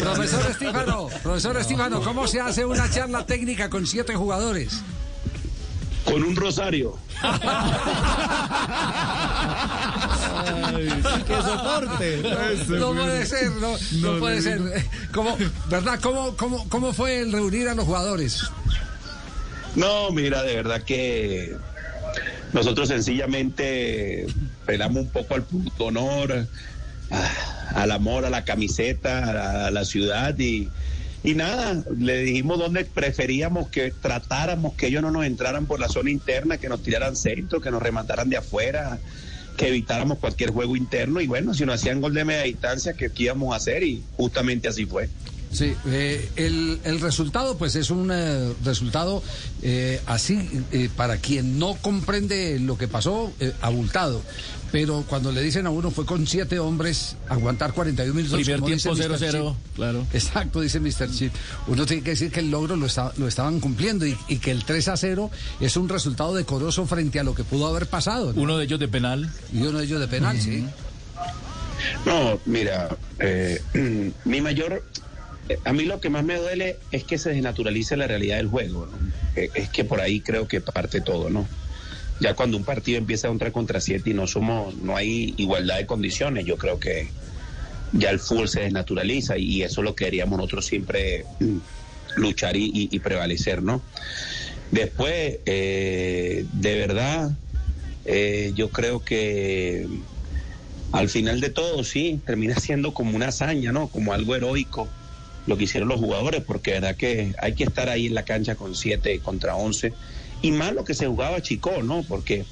Profesor Estífano, profesor Estífano, ¿cómo se hace una charla técnica con siete jugadores? Con un rosario. ¡Qué soporte! No puede ser, no, no puede ser. ¿Cómo, ¿Verdad? ¿Cómo, cómo, ¿Cómo fue el reunir a los jugadores? No, mira, de verdad que nosotros sencillamente pelamos un poco al punto honor, a- al amor, a la camiseta, a la ciudad y, y nada, le dijimos dónde preferíamos que tratáramos, que ellos no nos entraran por la zona interna, que nos tiraran centro, que nos remataran de afuera, que evitáramos cualquier juego interno y bueno, si nos hacían gol de media distancia, qué íbamos a hacer y justamente así fue. Sí, eh, el, el resultado pues es un eh, resultado eh, así, eh, para quien no comprende lo que pasó, eh, abultado. Pero cuando le dicen a uno fue con siete hombres aguantar 41 minutos. Primer tiempo Mr. 0-0, Chip. claro. Exacto, dice Mr. Chip. Uno tiene que decir que el logro lo, está- lo estaban cumpliendo y, y que el 3 a 0 es un resultado decoroso frente a lo que pudo haber pasado. ¿no? Uno de ellos de penal. Y uno de ellos de penal, sí. No, mira, eh, mi mayor, a mí lo que más me duele es que se desnaturalice la realidad del juego, ¿no? Eh, es que por ahí creo que parte todo, ¿no? Ya cuando un partido empieza a un 3 contra 7 y no somos, no hay igualdad de condiciones, yo creo que ya el fútbol se desnaturaliza y eso es lo que queríamos nosotros siempre mm, luchar y prevalecer, ¿no? Después, eh, de verdad, eh, yo creo que al final de todo, sí, termina siendo como una hazaña, ¿no? Como algo heroico lo que hicieron los jugadores, porque verdad que hay que estar ahí en la cancha con 7 contra 11. Y más lo que se jugaba Chico, ¿no? Porque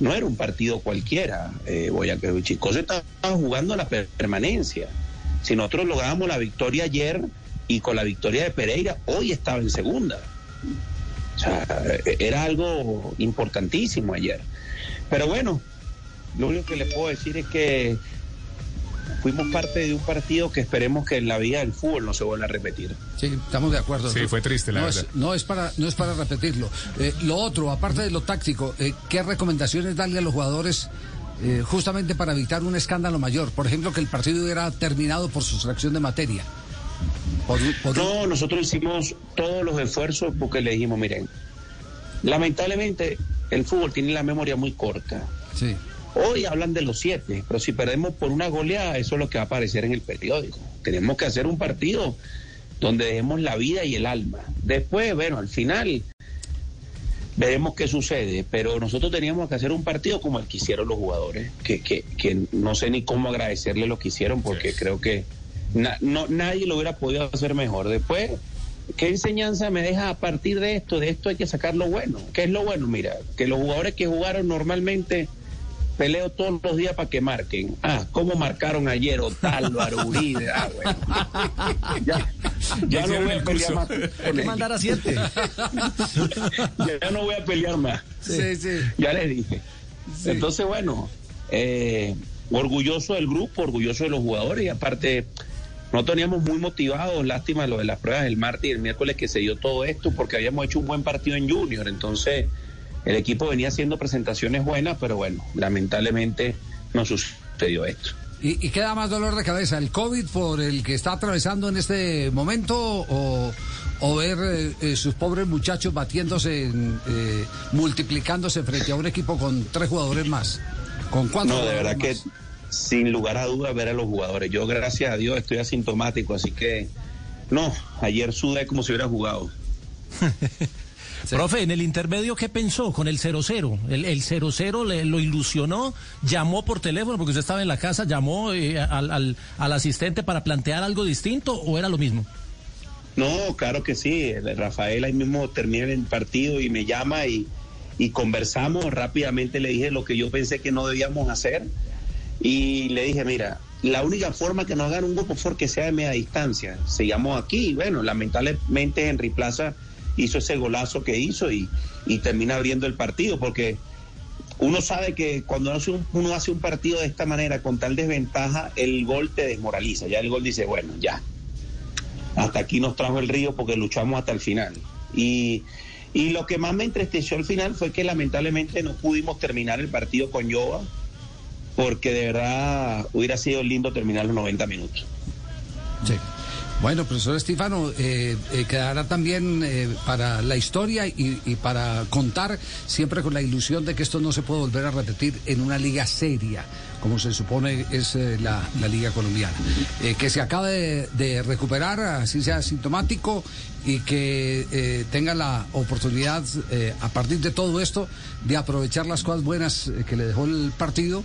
no era un partido cualquiera. Eh, Boyacá- Chico se estaba jugando la per- permanencia. Si nosotros lográbamos la victoria ayer y con la victoria de Pereira, hoy estaba en segunda. O sea, era algo importantísimo ayer. Pero bueno, lo único que le puedo decir es que fuimos parte de un partido que esperemos que en la vida del fútbol no se vuelva a repetir. Sí, estamos de acuerdo. Sí, fue triste, la no verdad. Es, no, es para, no es para repetirlo. Eh, lo otro, aparte de lo táctico, eh, ¿qué recomendaciones darle a los jugadores eh, justamente para evitar un escándalo mayor? Por ejemplo, que el partido hubiera terminado por sustracción de materia. Por, por No, nosotros hicimos todos los esfuerzos porque le dijimos, miren, lamentablemente el fútbol tiene la memoria muy corta. sí. Hoy hablan de los siete, pero si perdemos por una goleada, eso es lo que va a aparecer en el periódico. Tenemos que hacer un partido donde dejemos la vida y el alma. Después, bueno, al final veremos qué sucede, pero nosotros teníamos que hacer un partido como el que hicieron los jugadores, que, que, que no sé ni cómo agradecerle lo que hicieron, porque creo que na- no, nadie lo hubiera podido hacer mejor. Después, ¿qué enseñanza me deja a partir de esto? De esto hay que sacar lo bueno. ¿Qué es lo bueno? Mira, que los jugadores que jugaron normalmente peleo todos los días para que marquen. Ah, ¿cómo marcaron ayer Otálvaro, Uribe? Ah, bueno. Ya, ya no voy a el pelear más. con Hay que mandar a siete. Ya no voy a pelear más. Sí, sí. Ya les dije. Entonces, bueno, eh, orgulloso del grupo, orgulloso de los jugadores y aparte, no teníamos muy motivados, lástima lo de las pruebas del martes y el miércoles que se dio todo esto porque habíamos hecho un buen partido en Junior, entonces el equipo venía haciendo presentaciones buenas, pero bueno, lamentablemente no sucedió esto. ¿Y, y qué da más dolor de cabeza? ¿El COVID por el que está atravesando en este momento o, o ver eh, eh, sus pobres muchachos batiéndose, en, eh, multiplicándose frente a un equipo con tres jugadores más? ¿Con cuántos No, de verdad que sin lugar a dudas ver a los jugadores. Yo, gracias a Dios, estoy asintomático, así que no, ayer sudé como si hubiera jugado. Profe, en el intermedio, ¿qué pensó con el 0-0? El, el 0-0 le, lo ilusionó, llamó por teléfono, porque usted estaba en la casa, llamó eh, al, al, al asistente para plantear algo distinto o era lo mismo? No, claro que sí. El- Rafael ahí mismo termina el partido y me llama y, y conversamos. Rápidamente le dije lo que yo pensé que no debíamos hacer. Y le dije, mira, la única forma que nos hagan un grupo fue que sea de media distancia. Seguimos aquí y bueno, lamentablemente Henry Plaza hizo ese golazo que hizo y, termina abriendo el partido porque uno sabe que cuando uno hace, un, uno hace un partido de esta manera, con tal desventaja, el gol te desmoraliza. Ya el gol dice, bueno, ya, hasta aquí nos trajo el río porque luchamos hasta el final. Y, y lo que más me entristeció al final fue que lamentablemente no pudimos terminar el partido con Yoba, porque de verdad hubiera sido lindo terminar los 90 minutos. Sí. Bueno, profesor Estifano, eh, eh, quedará también eh, para la historia y, y, para contar siempre con la ilusión de que esto no se puede volver a repetir en una liga seria, como se supone es eh, la, la, liga colombiana. que se acabe de, de, recuperar, así sea sintomático, y que tenga la oportunidad, a partir de todo esto, de aprovechar las cosas buenas que le dejó el partido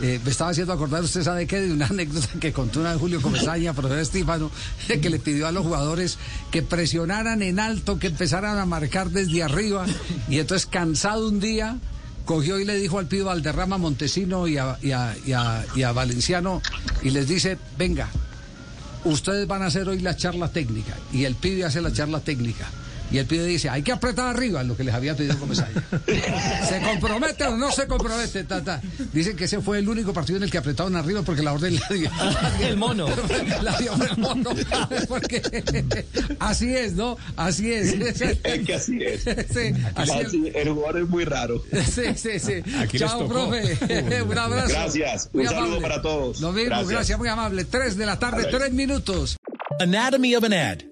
eh, me estaba haciendo acordar, usted sabe qué, de una anécdota que contó una de Julio Comesaña, profesor Estífano, que le pidió a los jugadores que presionaran en alto, que empezaran a marcar desde arriba, y entonces cansado un día, cogió y le dijo al pido Valderrama, Montesino y a, a, a, y a Valenciano, y les dice, venga, ustedes van a hacer hoy la charla técnica, y el pibe hace la charla técnica. Y el pibe dice, hay que apretar arriba, lo que les había pedido Comesaña. ¿Se compromete o no se compromete? Dicen que ese fue el único partido en el que apretaron arriba porque la orden la dio. el mono. La dio el mono. Porque así es, ¿no? Así es. Es que así es. Sí, así así, es. El jugador es muy raro. Sí, sí, sí. Aquí Chao, profe. Un abrazo. Gracias. Muy Un saludo amable. para todos. Lo mismo, gracias. gracias. Muy amable. Tres de la tarde, tres minutos. Anatomy of an ad.